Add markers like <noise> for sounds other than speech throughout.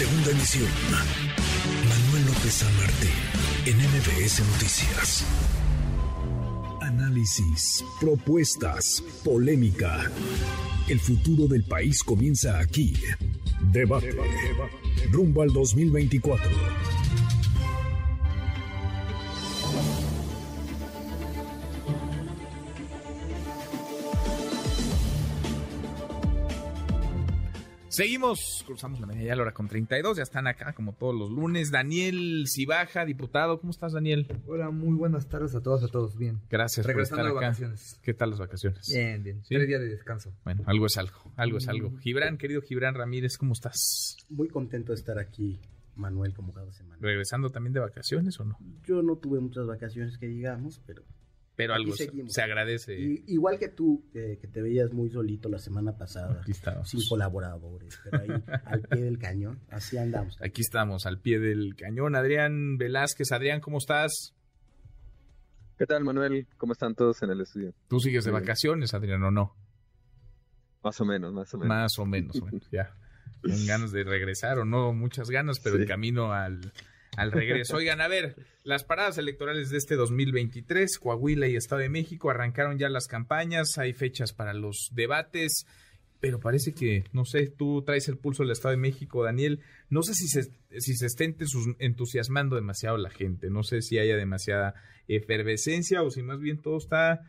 Segunda emisión. Manuel López San Martín, en MBS Noticias. Análisis, propuestas, polémica. El futuro del país comienza aquí. Debate. Rumbo al 2024. Seguimos, cruzamos la media hora con 32, ya están acá como todos los lunes. Daniel Cibaja, diputado, ¿cómo estás Daniel? Hola, muy buenas tardes a todos, a todos, bien. Gracias Regresando por estar de acá. vacaciones. ¿Qué tal las vacaciones? Bien, bien. ¿Sí? Tres días de descanso. Bueno, algo es algo, algo es algo. Mm. Gibran, querido Gibran Ramírez, ¿cómo estás? Muy contento de estar aquí, Manuel, como cada semana. ¿Regresando también de vacaciones o no? Yo no tuve muchas vacaciones que digamos, pero Pero Aquí algo se, seguimos. se agradece. igual que tú, que, que te veías muy solito la semana pasada, Aquí estamos. sin colaboradores, pero ahí al pie del cañón, así andamos. Aquí estamos, al pie del cañón. Adrián Velázquez, Adrián, ¿cómo estás? ¿Qué tal, Manuel? ¿Cómo están todos en el estudio? ¿Tú sigues de vacaciones, Adrián, o no? Más o menos, más o menos. Más o menos, bueno, ya. <laughs> Con ganas de regresar o no, muchas ganas, pero Sí. en camino al, al regreso. Oigan, a ver, las paradas electorales de este 2023, Coahuila y Estado de México, arrancaron ya las campañas, hay fechas para los debates, pero parece que, no sé, tú traes el pulso del Estado de México, Daniel, no sé si se, si se entusiasmando demasiado la gente, no sé si haya demasiada efervescencia o si más bien todo está,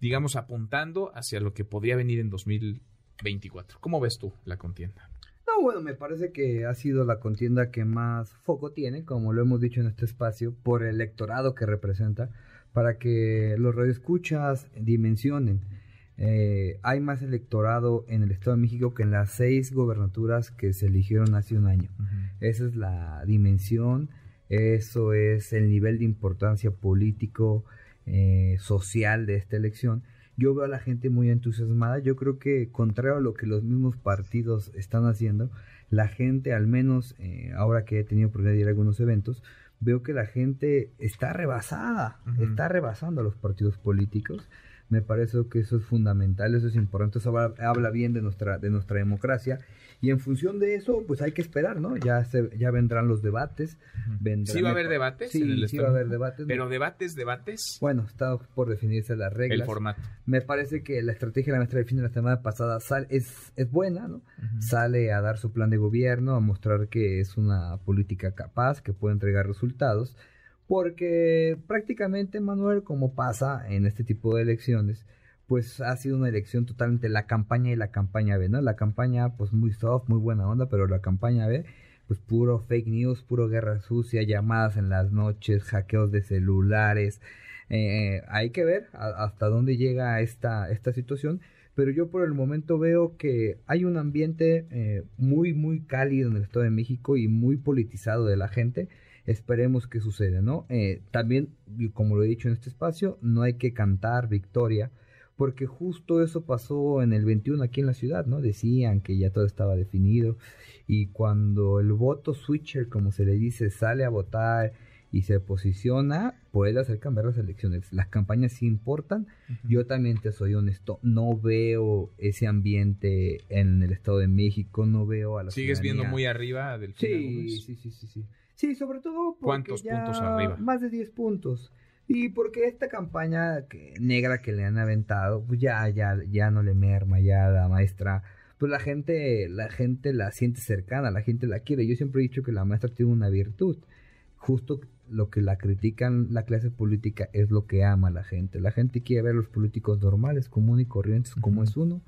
digamos, apuntando hacia lo que podría venir en 2024. ¿Cómo ves tú la contienda? No, bueno, me parece que ha sido la contienda que más foco tiene, como lo hemos dicho en este espacio, por el electorado que representa, para que los radioescuchas dimensionen. Eh, hay más electorado en el Estado de México que en las seis gobernaturas que se eligieron hace un año. Esa es la dimensión, eso es el nivel de importancia político, eh, social de esta elección. Yo veo a la gente muy entusiasmada. Yo creo que, contrario a lo que los mismos partidos están haciendo, la gente, al menos eh, ahora que he tenido oportunidad de ir a algunos eventos, veo que la gente está rebasada, está rebasando a los partidos políticos. Me parece que eso es fundamental, eso es importante, eso habla, habla bien de nuestra, de nuestra democracia. Y en función de eso, pues hay que esperar, ¿no? Ya, se, ya vendrán los debates. vendrán- ¿Sí va a haber debates Sí, en el sí va a haber debates. Pero debates, debates, Bueno, está por definirse las reglas. el formato. Me parece que la estrategia de la maestra de fin de la semana pasada sal- es, es buena, ¿no? Sale a dar su plan de gobierno, a mostrar que es una política capaz, que puede entregar resultados, porque prácticamente, Manuel, como pasa en este tipo de elecciones, pues ha sido una elección totalmente la campaña y la campaña B, ¿no? La campaña, pues muy soft, muy buena onda, pero la campaña B, pues puro fake news, puro guerra sucia, llamadas en las noches, hackeos de celulares. Eh, hay que ver hasta dónde llega esta, esta situación, pero yo por el momento veo que hay un ambiente eh, muy, muy cálido en el Estado de México y muy politizado de la gente. Esperemos que suceda, ¿no? Eh, también, como lo he dicho en este espacio, no hay que cantar victoria, porque justo eso pasó en el 21 aquí en la ciudad, ¿no? Decían que ya todo estaba definido y cuando el voto switcher, como se le dice, sale a votar y se posiciona, puede hacer cambiar las elecciones. Las campañas sí importan. Yo también te soy honesto, no veo ese ambiente en el Estado de México, no veo a la ¿Sigues viendo ciudadanía. muy arriba del Sí, sí, sí, sí, sí. Sí, sobre todo porque ¿Cuántos ya puntos arriba? Más de 10 puntos. Y porque esta campaña que- negra que le han aventado, pues ya, ya, ya no le merma, ya la maestra, pues la gente, la gente la siente cercana, la gente la quiere. Yo siempre he dicho que la maestra tiene una virtud. Justo lo que la critican la clase política es lo que ama la gente. La gente quiere ver a los políticos normales, comunes y corrientes, como es uno.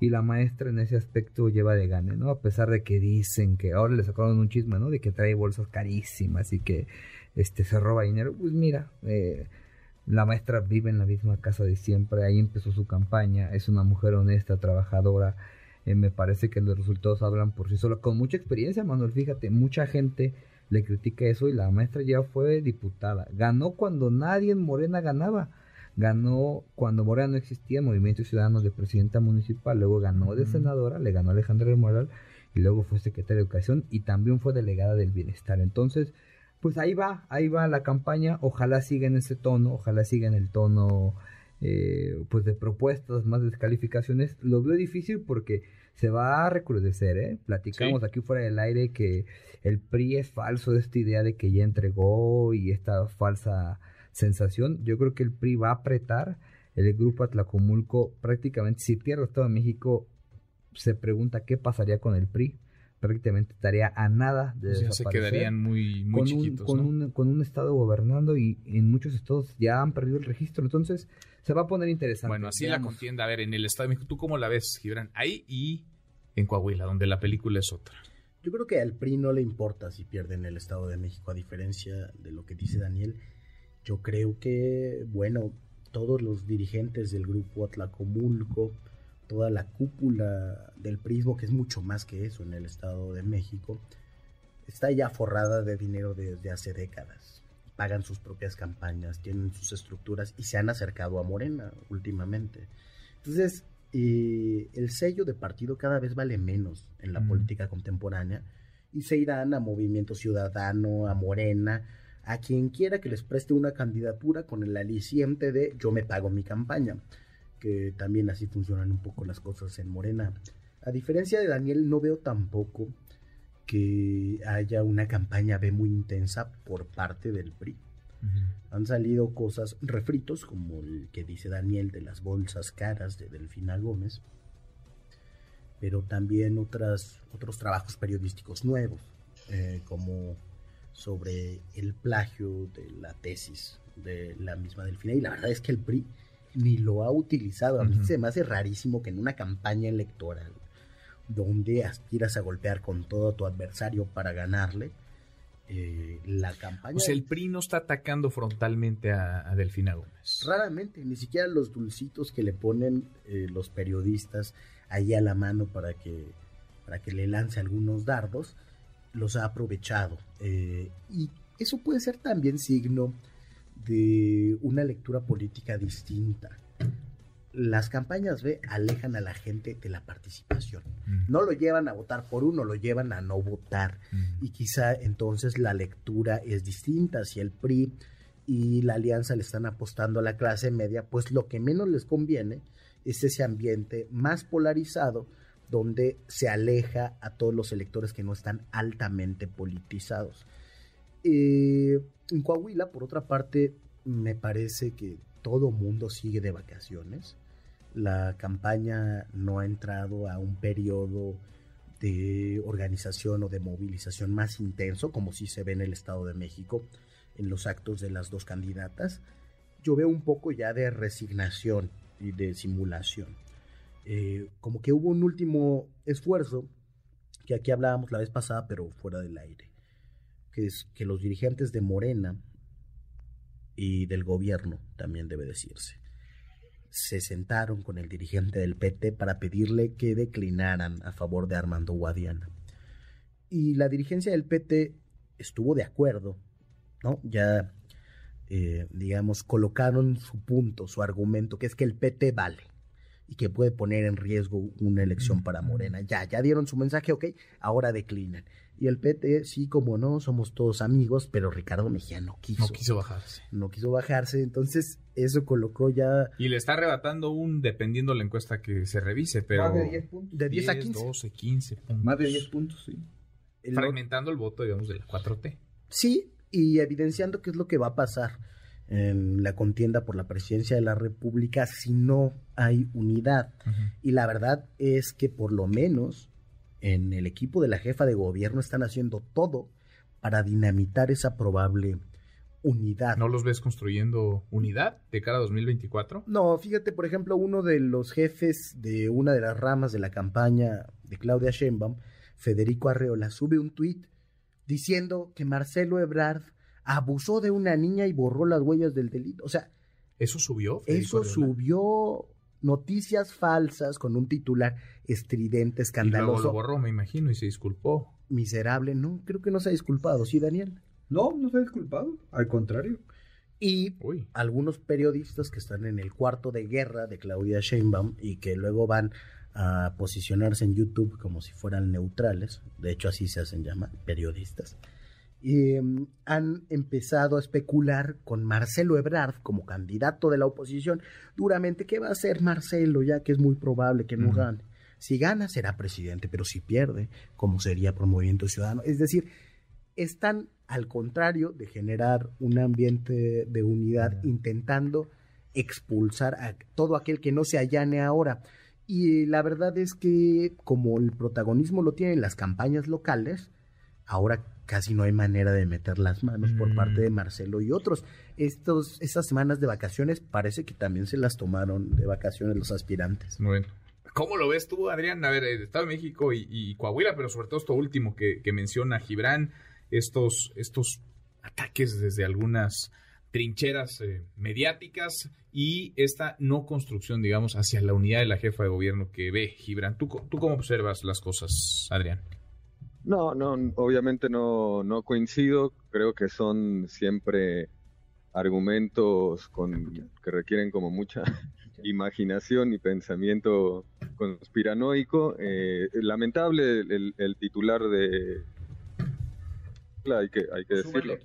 Y la maestra en ese aspecto lleva de gane, ¿no? A pesar de que dicen que ahora le sacaron un chisme, ¿no? De que trae bolsas carísimas y que este se roba dinero. Pues mira, eh, la maestra vive en la misma casa de siempre, ahí empezó su campaña, es una mujer honesta, trabajadora. eh, me parece que los resultados hablan por sí solos. Con mucha experiencia, Manuel, fíjate, mucha gente le critica eso y la maestra ya fue diputada. Ganó cuando nadie en Morena ganaba. Ganó cuando Morena no existía, Movimiento Ciudadano de presidenta municipal, luego ganó de senadora, le ganó Alejandra del Moral y luego fue secretaria de Educación y también fue delegada del Bienestar. Entonces, pues ahí va, ahí va la campaña, ojalá siga en ese tono, ojalá siga en el tono eh, pues de propuestas, más descalificaciones. Lo veo difícil porque se va a recrudecer, ¿eh? Platicamos aquí fuera del aire que el PRI es falso de esta idea de que ya entregó y esta falsa sensación. Yo creo que el PRI va a apretar el grupo Atlacomulco prácticamente si pierde el Estado de México se pregunta qué pasaría con el PRI prácticamente estaría a nada de pues ya se quedarían muy, muy con chiquitos. Un, con, un, con un estado gobernando y en muchos estados ya han perdido el registro. Entonces se va a poner interesante. Bueno, así la contienda. A ver, en el Estado de México, ¿tú cómo la ves, Gibran? Ahí y en Coahuila, donde la película es otra. Yo creo que al PRI no le importa si pierden el Estado de México, a diferencia de lo que dice Daniel. Yo creo que, bueno, todos los dirigentes del grupo Atlacomulco, toda la cúpula del prismo, que es mucho más que eso en el Estado de México, está ya forrada de dinero desde hace décadas. Pagan sus propias campañas, tienen sus estructuras y se han acercado a Morena últimamente. Entonces, eh, el sello de partido cada vez vale menos en la mm. política contemporánea y se irán a Movimiento Ciudadano, a Morena, a quien quiera que les preste una candidatura con el aliciente de yo me pago mi campaña que también así funcionan un poco las cosas en Morena. A diferencia de Daniel, no veo tampoco que haya una campaña B muy intensa por parte del PRI. Han salido cosas refritos, como el que dice Daniel de las bolsas caras de Delfina Gómez, pero también otras, otros trabajos periodísticos nuevos, eh, como sobre el plagio de la tesis de la misma Delfina. Y la verdad es que el PRI ni lo ha utilizado. A mí se me hace rarísimo que en una campaña electoral donde aspiras a golpear con todo a tu adversario para ganarle, eh, la campaña... Pues el PRI no está atacando frontalmente a, Delfina Gómez. Raramente, ni siquiera los dulcitos que le ponen eh, los periodistas ahí a la mano para que, para que le lance algunos dardos, los ha aprovechado. Eh, y eso puede ser también signo de una lectura política distinta. Las campañas B alejan a la gente de la participación. Mm. No lo llevan a votar por uno, lo llevan a no votar. Mm. Y quizá entonces la lectura es distinta. Si el PRI y la alianza le están apostando a la clase media, pues lo que menos les conviene es ese ambiente más polarizado donde se aleja a todos los electores que no están altamente politizados. Eh, en Coahuila, por otra parte, me parece que todo mundo sigue de vacaciones. La campaña no ha entrado a un periodo de organización o de movilización más intenso, como sí se ve en el Estado de México, en los actos de las dos candidatas. Yo veo un poco ya de resignación y de simulación. Eh, como que hubo un último esfuerzo, que aquí hablábamos la vez pasada, pero fuera del aire que es que los dirigentes de Morena y del gobierno, también debe decirse, se sentaron con el dirigente del PT para pedirle que declinaran a favor de Armando Guadiana. Y la dirigencia del PT estuvo de acuerdo, ¿no? Ya, eh, digamos, colocaron su punto, su argumento, que es que el PT vale y que puede poner en riesgo una elección para Morena. Ya, ya dieron su mensaje, ok, ahora declinan. Y el PT, sí, como no, somos todos amigos, pero Ricardo Mejía no quiso. No quiso bajarse. No quiso bajarse, entonces eso colocó ya... Y le está arrebatando un, dependiendo la encuesta que se revise, pero... Más de 10 puntos. De 10, a 15. 12, 15 puntos. Más de 10 puntos, sí. Fragmentando el voto, digamos, de la 4T. Sí, y evidenciando qué es lo que va a pasar en la contienda por la presidencia de la República si no hay unidad. Y la verdad es que por lo menos en el equipo de la jefa de gobierno están haciendo todo para dinamitar esa probable unidad. ¿No los ves construyendo unidad de cara a 2024? No, fíjate, por ejemplo, uno de los jefes de una de las ramas de la campaña de Claudia Sheinbaum, Federico Arreola, sube un tuit diciendo que Marcelo Ebrard abusó de una niña y borró las huellas del delito. O sea, ¿eso subió? eso subió noticias falsas con un titular estridente, escandaloso. Y luego lo borró, me imagino, y se disculpó. Miserable, no, creo que no se ha disculpado, ¿sí, Daniel? No, no se ha disculpado, al contrario. Y algunos periodistas que están en el cuarto de guerra de Claudia Sheinbaum y que luego van a posicionarse en YouTube como si fueran neutrales, de hecho así se hacen llamar, periodistas, eh, han empezado a especular con Marcelo Ebrard como candidato de la oposición duramente. ¿Qué va a hacer Marcelo ya que es muy probable que no gane? Si gana, será presidente, pero si pierde, ¿cómo sería por Movimiento Ciudadano? Es decir, están al contrario de generar un ambiente de unidad, intentando expulsar a todo aquel que no se allane ahora. Y la verdad es que como el protagonismo lo tienen las campañas locales, ahora casi no hay manera de meter las manos por parte de mm. Marcelo y otros. Estos, estas semanas de vacaciones parece que también se las tomaron de vacaciones los aspirantes. Bueno. ¿Cómo lo ves tú, Adrián? A ver, el Estado de México y, Coahuila, pero sobre todo esto último que, menciona Gibran, estos, estos ataques desde algunas trincheras eh, mediáticas y esta no construcción, digamos, hacia la unidad de la jefa de gobierno que ve Gibran. ¿Tú, tú cómo observas las cosas, Adrián? No, no, obviamente no, no coincido. Creo que son siempre argumentos con, que requieren como mucha <laughs> imaginación y pensamiento conspiranoico. Eh, lamentable el, titular de... Hay que, hay que decirlo.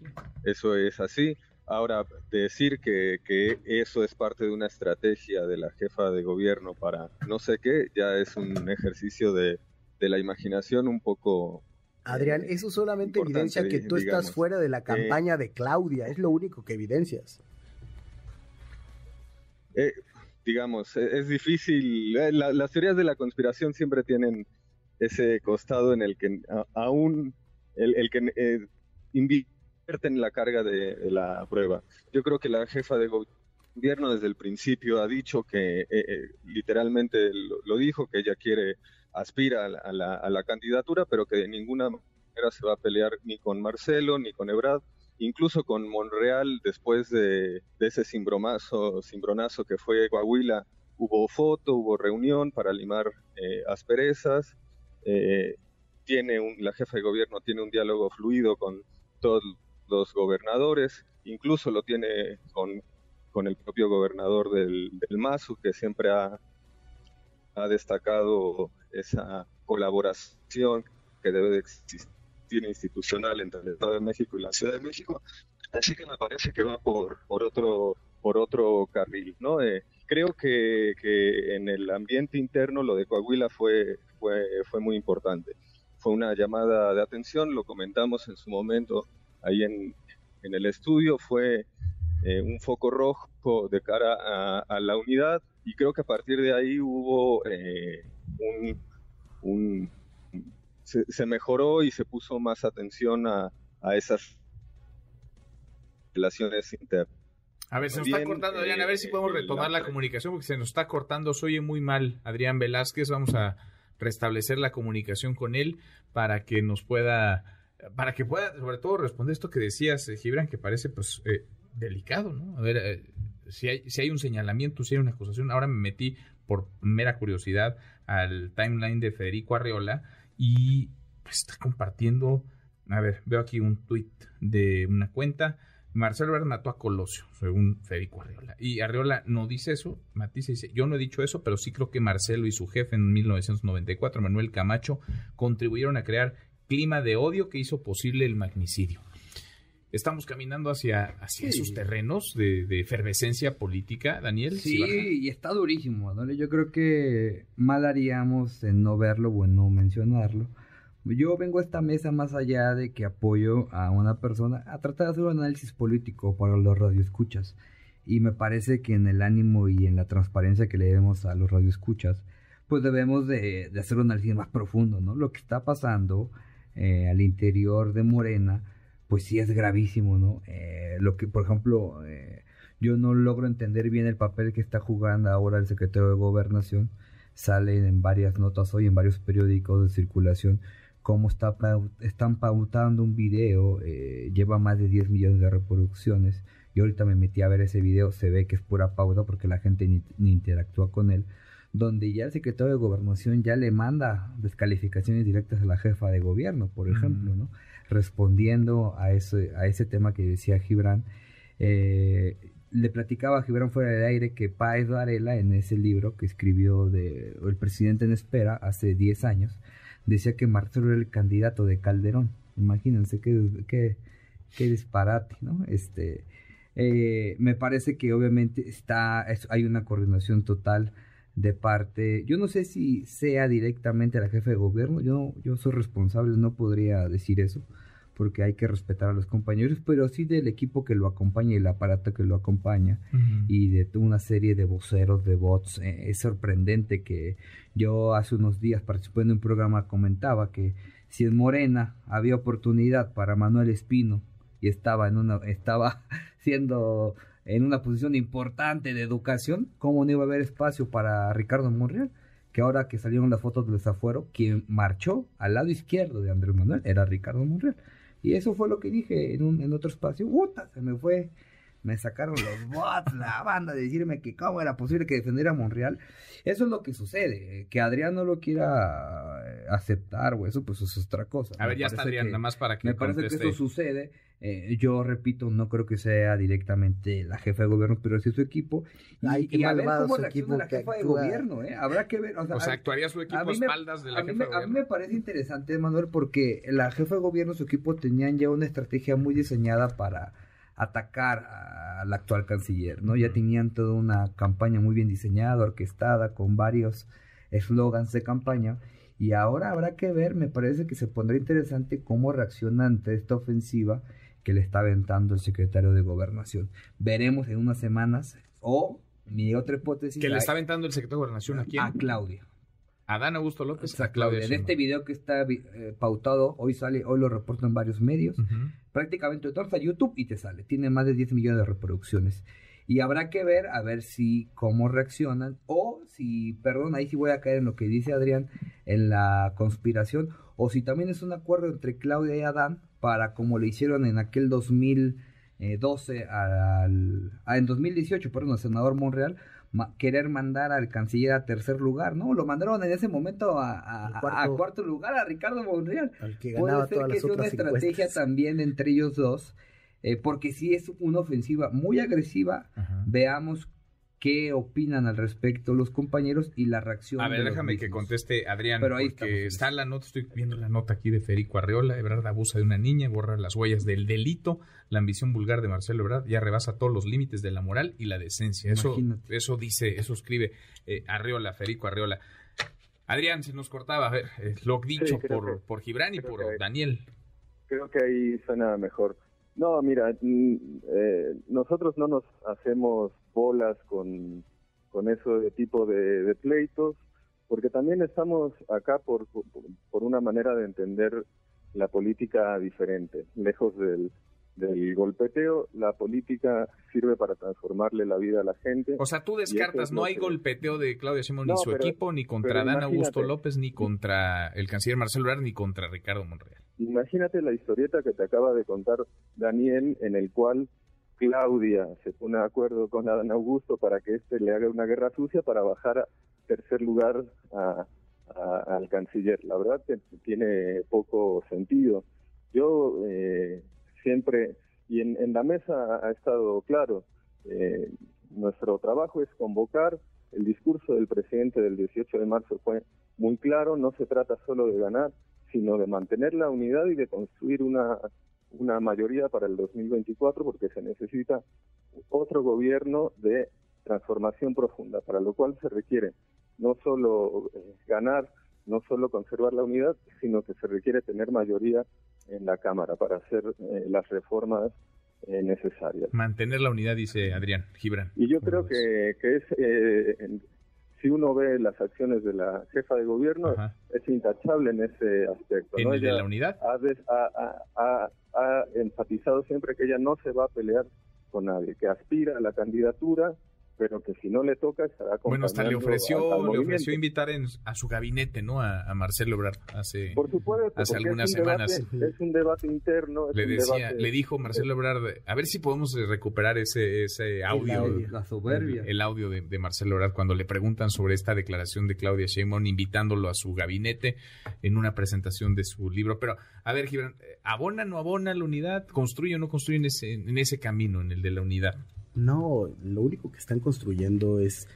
Eso es así. Ahora, decir que, que, eso es parte de una estrategia de la jefa de gobierno para no sé qué, ya es un ejercicio de, de la imaginación un poco Adrián, eso solamente evidencia que tú estás fuera de la eh, campaña de Claudia, es lo único que evidencias. Eh, digamos, e, es difícil, eh, las teorías de la conspiración siempre tienen ese costado en el que aún el, que invierte en la carga de, la prueba. Yo creo que la jefa de gobierno desde el principio ha dicho que literalmente lo, dijo, que ella quiere aspira a la, candidatura, pero que de ninguna manera se va a pelear ni con Marcelo ni con Ebrard, incluso con Monreal después de, ese cimbromazo, cimbronazo que fue Coahuila, hubo foto, hubo reunión para limar eh, asperezas, eh, tiene la jefa de gobierno tiene un diálogo fluido con todos los gobernadores, incluso lo tiene con, el propio gobernador del, del que siempre ha, ha destacado esa colaboración que debe de existir institucional entre el Estado de México y la Ciudad de México. Así que me parece que va por, por otro por otro carril, ¿no? Eh, creo que, que, en el ambiente interno lo de Coahuila fue, fue, fue muy importante. Fue una llamada de atención, lo comentamos en su momento ahí en, en el estudio, fue eh, un foco rojo de cara a, a, la unidad y creo que a partir de ahí hubo eh, un, se, mejoró y se puso más atención a, esas relaciones internas. A ver, se nos está cortando, Adrián, a ver si podemos retomar la, comunicación, porque se nos está cortando, se oye muy mal Adrián Velázquez, vamos a restablecer la comunicación con él para que nos pueda, para que pueda, sobre todo, responder esto que decías, eh, Gibran, que parece pues eh, delicado, ¿no? A ver, eh, si, hay, si hay un señalamiento, si hay una acusación, ahora me metí por mera curiosidad al timeline de Federico Arriola y pues, está compartiendo, a ver, veo aquí un tweet de una cuenta, Marcelo Ebrard mató a Colosio, según Federico Arriola. Y Arriola no dice eso, Matisse dice, yo no he dicho eso, pero sí creo que Marcelo y su jefe en 1994, Manuel Camacho, contribuyeron a crear clima de odio que hizo posible el magnicidio estamos caminando hacia, hacia esos terrenos de, efervescencia política, Daniel. Sí, y está durísimo, ¿no? Yo creo que mal haríamos en no verlo o en no mencionarlo. Yo vengo a esta mesa más allá de que apoyo a una persona a tratar de hacer un análisis político para los radioescuchas. Y me parece que en el ánimo y en la transparencia que le demos a los radioescuchas, pues debemos de, hacer un análisis más profundo, ¿no? Lo que está pasando eh, al interior de Morena, pues sí es gravísimo, ¿no? Eh, lo que, por ejemplo, eh, yo no logro entender bien el papel que está jugando ahora el secretario de Gobernación. Salen en varias notas hoy, en varios periódicos de circulación, cómo está, están pautando un video, eh, lleva más de 10 millones de reproducciones. Yo ahorita me metí a ver ese video, se ve que es pura pauta porque la gente ni, ni interactúa con él donde ya el secretario de gobernación ya le manda descalificaciones directas a la jefa de gobierno, por ejemplo, ¿no? Respondiendo a ese, a ese tema que decía Gibran. Eh, le platicaba a Gibran fuera del aire que Páez Varela, en ese libro que escribió de El presidente en espera hace 10 años, decía que Marcelo era el candidato de Calderón. Imagínense qué, qué, qué disparate, ¿no? Este, eh, me parece que obviamente está, hay una coordinación total de parte, yo no sé si sea directamente la jefe de gobierno, yo, yo soy responsable, no podría decir eso, porque hay que respetar a los compañeros, pero sí del equipo que lo acompaña y el aparato que lo acompaña y de una serie de voceros, de bots. Eh, es sorprendente que yo hace unos días participando en un programa comentaba que si en Morena había oportunidad para Manuel Espino y estaba en una estaba <laughs> siendo en una posición importante de educación, ¿cómo no iba a haber espacio para Ricardo Monreal? Que ahora que salieron las fotos del desafuero, quien marchó al lado izquierdo de Andrés Manuel era Ricardo Monreal. Y eso fue lo que dije en, un, en otro espacio. ¡Puta! Se me fue. Me sacaron los bots, la banda, de decirme que cómo era posible que defendiera a Monreal. Eso es lo que sucede. Que Adrián no lo quiera eh, aceptar o eso, pues es otra cosa. A ver, ya está Adrián, nada más para que Me parece que eso sucede eh, yo repito, no creo que sea directamente la jefa de gobierno, pero sí su equipo. Y, y a ver cómo reacciona la jefa de gobierno, ¿eh? Habrá que ver. O sea, actuaría su equipo a espaldas de la jefa de gobierno. A mí me parece interesante, Manuel, porque la jefa de gobierno, su equipo tenían ya una estrategia muy diseñada para atacar al actual canciller, ¿no? Ya tenían toda una campaña muy bien diseñada, orquestada, con varios eslogans de campaña. Y ahora habrá que ver, me parece que se pondrá interesante cómo reacciona ante esta ofensiva que le está aventando el secretario de Gobernación. Veremos en unas semanas, o mi otra hipótesis... Que le está aventando el secretario de Gobernación a quién? A Claudia. A Dan Augusto López. A Claudia. En este video que está eh, pautado, hoy sale, hoy lo reportan en varios medios, prácticamente todo a YouTube y te sale. Tiene más de 10 millones de reproducciones. Y habrá que ver, a ver si, cómo reaccionan, o si, perdón, ahí sí voy a caer en lo que dice Adrián, en la conspiración, o si también es un acuerdo entre Claudia y Adán para, como le hicieron en aquel 2012, al, ah, en 2018, perdón, el senador Monreal, querer mandar al canciller a tercer lugar, ¿no? Lo mandaron en ese momento a, cuarto, lugar a Ricardo Monreal. Puede ser que sea una estrategia también entre ellos dos eh, porque si es una ofensiva muy agresiva, veamos qué opinan al respecto los compañeros y la reacción. A ver, déjame que conteste Adrián, Pero ahí porque está la nota, estoy viendo la nota aquí de Federico Arreola, Ebrard abusa de una niña, borra las huellas del delito, la ambición vulgar de Marcelo Ebrard ya rebasa todos los límites de la moral y la decencia. Eso, eso dice, eso escribe eh, Arreola, Federico Arreola. Adrián, se nos cortaba, a ver, eh, lo dicho por, por Gibran y por Daniel. Creo que ahí suena mejor. No, mira, mm, eh, nosotros no nos hacemos bolas con, con ese tipo de, pleitos, porque también estamos acá por, por una manera de entender la política diferente, lejos del, del golpeteo, la política sirve para transformarle la vida a la gente. O sea, tú descartas, no hay golpeteo de Claudia Sheinbaum ni su equipo, ni contra Dan Augusto López, ni contra el canciller Marcelo Ebrard, ni contra Ricardo Monreal. Imagínate la historieta que te acaba de contar Daniel, en el cual Claudia se pone de acuerdo con Adán Augusto para que éste le haga una guerra sucia para bajar a tercer lugar al canciller. La verdad que tiene poco sentido. Yo eh, siempre, y en, la mesa ha estado claro, eh, nuestro trabajo es convocar, el discurso del presidente del 18 de marzo fue muy claro, no se trata solo de ganar, sino de mantener la unidad y de construir una, una mayoría para el 2024 porque se necesita otro gobierno de transformación profunda, para lo cual se requiere no solo eh, ganar, no solo conservar la unidad, sino que se requiere tener mayoría en la Cámara para hacer eh, las reformas eh, necesarias. Mantener la unidad, dice Adrián Gibran. Y yo creo que, que es si uno ve las acciones de la jefa de gobierno, es intachable en ese aspecto. ¿En ¿no? el de la unidad? Ha, ha, enfatizado siempre que ella no se va a pelear con nadie, que aspira a la candidatura pero que si no le toca estará Bueno, hasta le ofreció, le ofreció invitar a su gabinete, ¿no? A, Marcelo Ebrard hace, Por supuesto, hace algunas semanas. es un debate interno. le decía, le dijo Marcelo Ebrard, a ver si podemos recuperar ese, ese audio, la soberbia. El, audio de, de, Marcelo Ebrard cuando le preguntan sobre esta declaración de Claudia Sheinbaum invitándolo a su gabinete en una presentación de su libro. Pero, a ver, Gibran, ¿abona o no abona la unidad? ¿Construye o no construye en ese, en ese camino, en el de la unidad? No, lo único que están construyendo es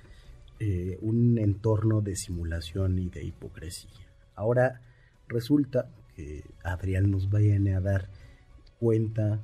eh, un entorno de simulación y de hipocresía. Ahora resulta que Adrián nos vaya a dar cuenta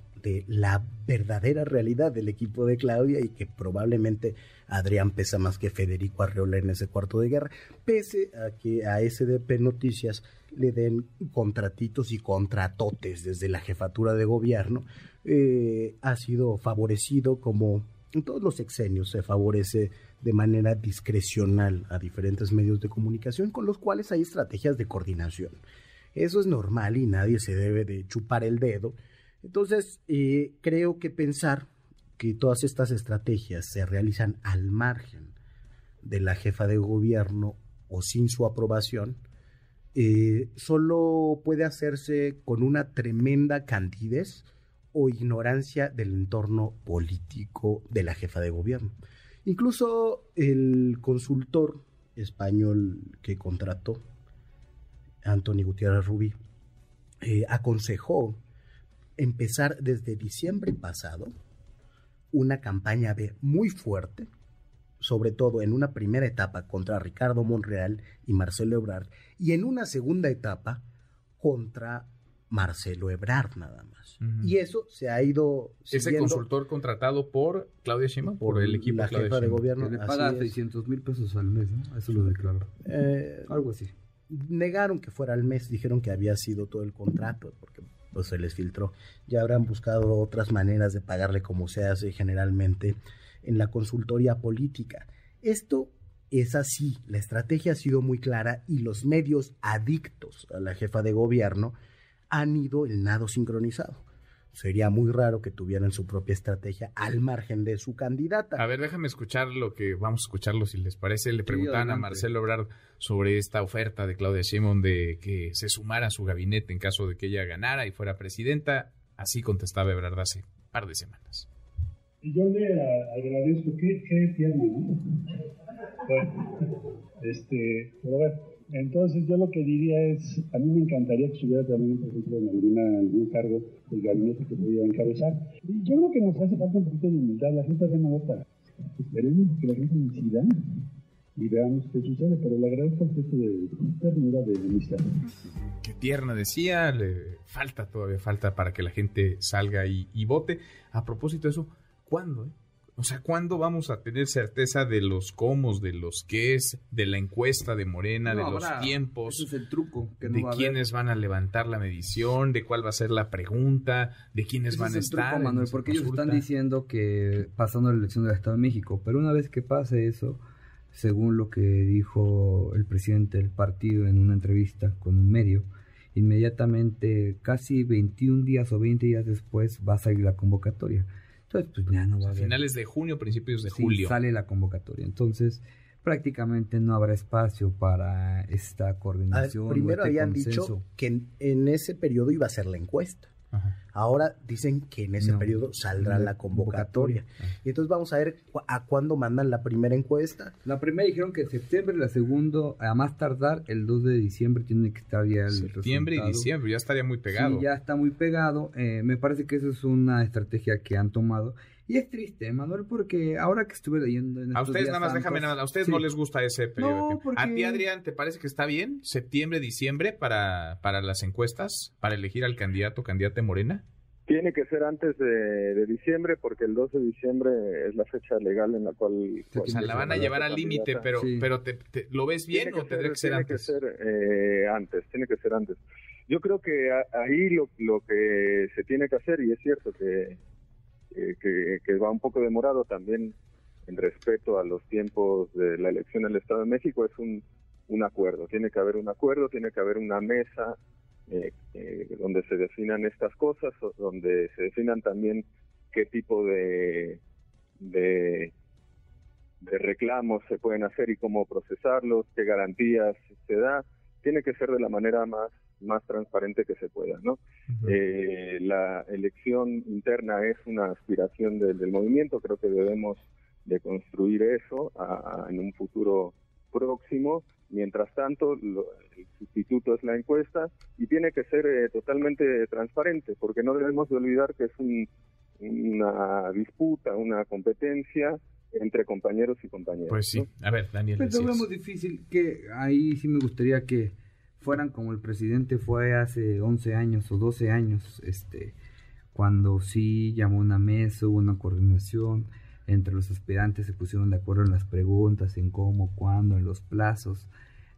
la verdadera realidad del equipo de Claudia y que probablemente Adrián pesa más que Federico Arreola en ese cuarto de guerra, pese a que a SDP Noticias le den contratitos y contratotes desde la jefatura de gobierno, eh, ha sido favorecido como en todos los exenios se favorece de manera discrecional a diferentes medios de comunicación con los cuales hay estrategias de coordinación. Eso es normal y nadie se debe de chupar el dedo. Entonces, eh, creo que pensar que todas estas estrategias se realizan al margen de la jefa de gobierno o sin su aprobación, eh, solo puede hacerse con una tremenda candidez o ignorancia del entorno político de la jefa de gobierno. Incluso el consultor español que contrató, Antonio Gutiérrez Rubí, eh, aconsejó empezar desde diciembre pasado una campaña B muy fuerte, sobre todo en una primera etapa contra Ricardo Monreal y Marcelo Ebrard, y en una segunda etapa contra Marcelo Ebrard nada más. Y eso se ha ido Ese consultor contratado por Claudia Sheinbaum, por, el equipo la jefa de gobierno. Que le paga 600 mil pesos al mes, ¿no? Eso lo declaró. Eh, Algo así. Negaron que fuera al mes, dijeron que había sido todo el contrato, porque pues se les filtró. Ya habrán buscado otras maneras de pagarle como se hace generalmente en la consultoría política. Esto es así, la estrategia ha sido muy clara y los medios adictos a la jefa de gobierno han ido el nado sincronizado. Sería muy raro que tuvieran su propia estrategia al margen de su candidata. A ver, déjame escuchar lo que vamos a escucharlo si les parece. Le preguntan a Marcelo Ebrard sobre esta oferta de Claudia Sheinbaum de que se sumara a su gabinete en caso de que ella ganara y fuera presidenta. Así contestaba Ebrard hace un par de semanas. Yo le agradezco, qué, qué tierno, ¿no? Bueno, <laughs> este, pero bueno, entonces yo lo que diría es, a mí me encantaría que estuviera también, por ejemplo, en alguna, algún cargo del gabinete que podría encabezar. Yo creo que nos hace falta un poquito de humildad, la gente no vota. Esperemos que la gente decida y veamos qué sucede, pero le agradezco el gesto de ternura de amistad. Qué tierna decía, le falta todavía, falta para que la gente salga y, y vote. A propósito de eso, ¿cuándo? Eh? O sea, ¿cuándo vamos a tener certeza de los cómo, de los qué es, de la encuesta de Morena, de los tiempos? Ese es el truco. de quiénes van a levantar la medición, de cuál va a ser la pregunta, de quiénes van a estar. Manuel, porque ellos están diciendo que pasando la elección del Estado de México, pero una vez que pase eso, según lo que dijo el presidente del partido en una entrevista con un medio, inmediatamente, casi 21 días o 20 días después, va a salir la convocatoria. Entonces, pues ya no va a haber. Finales de junio, principios de sí, julio. Sale la convocatoria. Entonces, prácticamente no habrá espacio para esta coordinación. primero este habían dicho que en, ese periodo iba a ser la encuesta. Ahora dicen que en ese periodo saldrá la convocatoria. Y entonces vamos a ver a cuándo mandan la primera encuesta. La primera dijeron que en septiembre, la segunda, a más tardar, el 2 de diciembre tiene que estar ya el Septiembre y diciembre, ya estaría muy pegado. Sí, ya está muy pegado. Eh, me parece que eso es una estrategia que han tomado y es triste, Manuel, porque ahora que estuve leyendo en A ustedes nada más, déjame nada, a ustedes no les gusta ese periodo. A ti, Adrián, ¿te parece que está bien septiembre, diciembre para, para las encuestas, para elegir al candidato candidata Morena? Tiene que ser antes de, diciembre porque el 12 de diciembre es la fecha legal en la cual... O sea, la van a llevar al límite, pero, pero te, ¿lo ves bien o tendría que ser antes? Tiene que ser eh, antes, tiene que ser antes. Yo creo que ahí lo, lo que se tiene que hacer, y es cierto que que, va un poco demorado también en respeto a los tiempos de la elección del Estado de México, es un, un acuerdo. Tiene que haber un acuerdo, tiene que haber una mesa eh, eh, donde se definan estas cosas, donde se definan también qué tipo de, de, de reclamos se pueden hacer y cómo procesarlos, qué garantías se da. Tiene que ser de la manera más más transparente que se pueda. ¿no? Eh, la elección interna es una aspiración del, movimiento, creo que debemos de construir eso en un futuro próximo. Mientras tanto, el sustituto es la encuesta y tiene que ser eh, totalmente transparente, porque no debemos de olvidar que es una disputa, una competencia entre compañeros y compañeras. Pues sí, a ver, Daniel. Pues es muy difícil que ahí sí me gustaría que fueran como el presidente fue hace 11 años o 12 años, este cuando sí llamó una mesa, hubo una coordinación entre los aspirantes, se pusieron de acuerdo en las preguntas, en cómo, cuándo, en los plazos.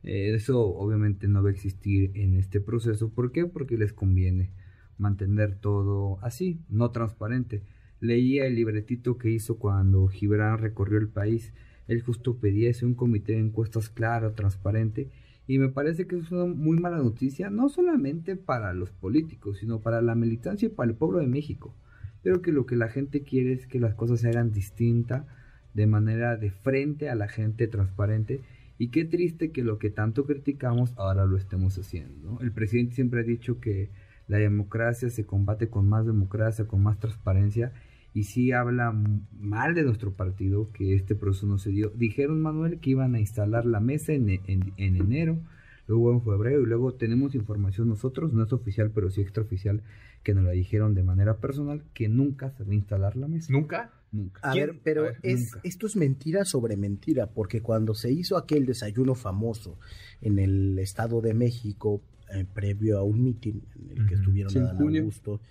Eh, eso obviamente no va a existir en este proceso. ¿Por qué? Porque les conviene mantener todo así, no transparente. Leía el libretito que hizo cuando Gibran recorrió el país. Él justo pedía un comité de encuestas claro, transparente. Y me parece que es una muy mala noticia, no solamente para los políticos, sino para la militancia y para el pueblo de México. Creo que lo que la gente quiere es que las cosas se hagan distinta, de manera de frente a la gente transparente. Y qué triste que lo que tanto criticamos ahora lo estemos haciendo. El presidente siempre ha dicho que la democracia se combate con más democracia, con más transparencia. Y sí habla mal de nuestro partido que este proceso no se dio. Dijeron, Manuel, que iban a instalar la mesa en, en, en enero, luego en febrero, y luego tenemos información nosotros, no es oficial, pero sí extraoficial, que nos la dijeron de manera personal, que nunca se va a instalar la mesa. ¿Nunca? Nunca. A ver, pero es, esto es mentira sobre mentira, porque cuando se hizo aquel desayuno famoso en el Estado de México, eh, previo a un mitin en el que estuvieron Adán Augusto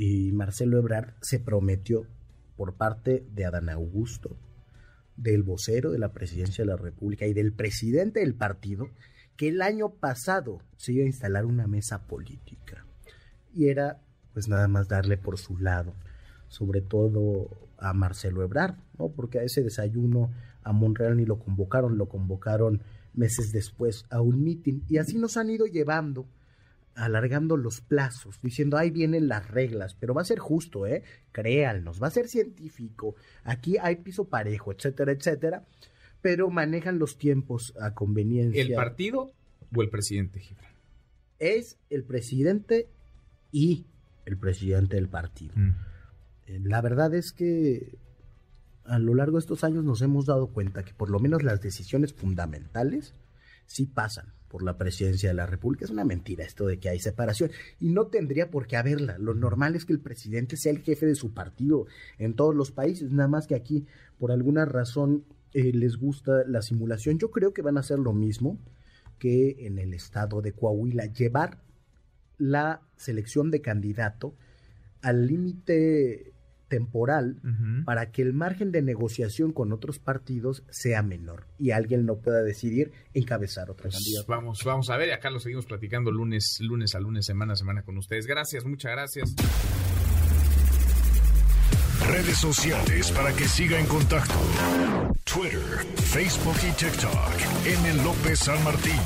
y Marcelo Ebrard, se prometió por parte de Adán Augusto, del vocero de la presidencia de la República y del presidente del partido, que el año pasado se iba a instalar una mesa política. Y era pues nada más darle por su lado, sobre todo a Marcelo Ebrard, ¿no? Porque a ese desayuno a Monreal ni lo convocaron, lo convocaron meses después a un mitin y así nos han ido llevando alargando los plazos, diciendo ahí vienen las reglas, pero va a ser justo, ¿eh? Créanos, va a ser científico, aquí hay piso parejo, etcétera, etcétera, pero manejan los tiempos a conveniencia. ¿El partido o el presidente, Gibran? Es el presidente y el presidente del partido. Mm. Eh, la verdad es que a lo largo de estos años nos hemos dado cuenta que por lo menos las decisiones fundamentales sí pasan por la presidencia de la República. Es una mentira esto de que hay separación y no tendría por qué haberla. Lo normal es que el presidente sea el jefe de su partido en todos los países, nada más que aquí por alguna razón eh, les gusta la simulación. Yo creo que van a hacer lo mismo que en el estado de Coahuila, llevar la selección de candidato al límite temporal para que el margen de negociación con otros partidos sea menor y alguien no pueda decidir encabezar otra pues Vamos, vamos a ver, acá lo seguimos platicando lunes, lunes a lunes, semana a semana con ustedes. Gracias, muchas gracias. Redes sociales para que siga en contacto: Twitter, Facebook y TikTok. M. López San Martín.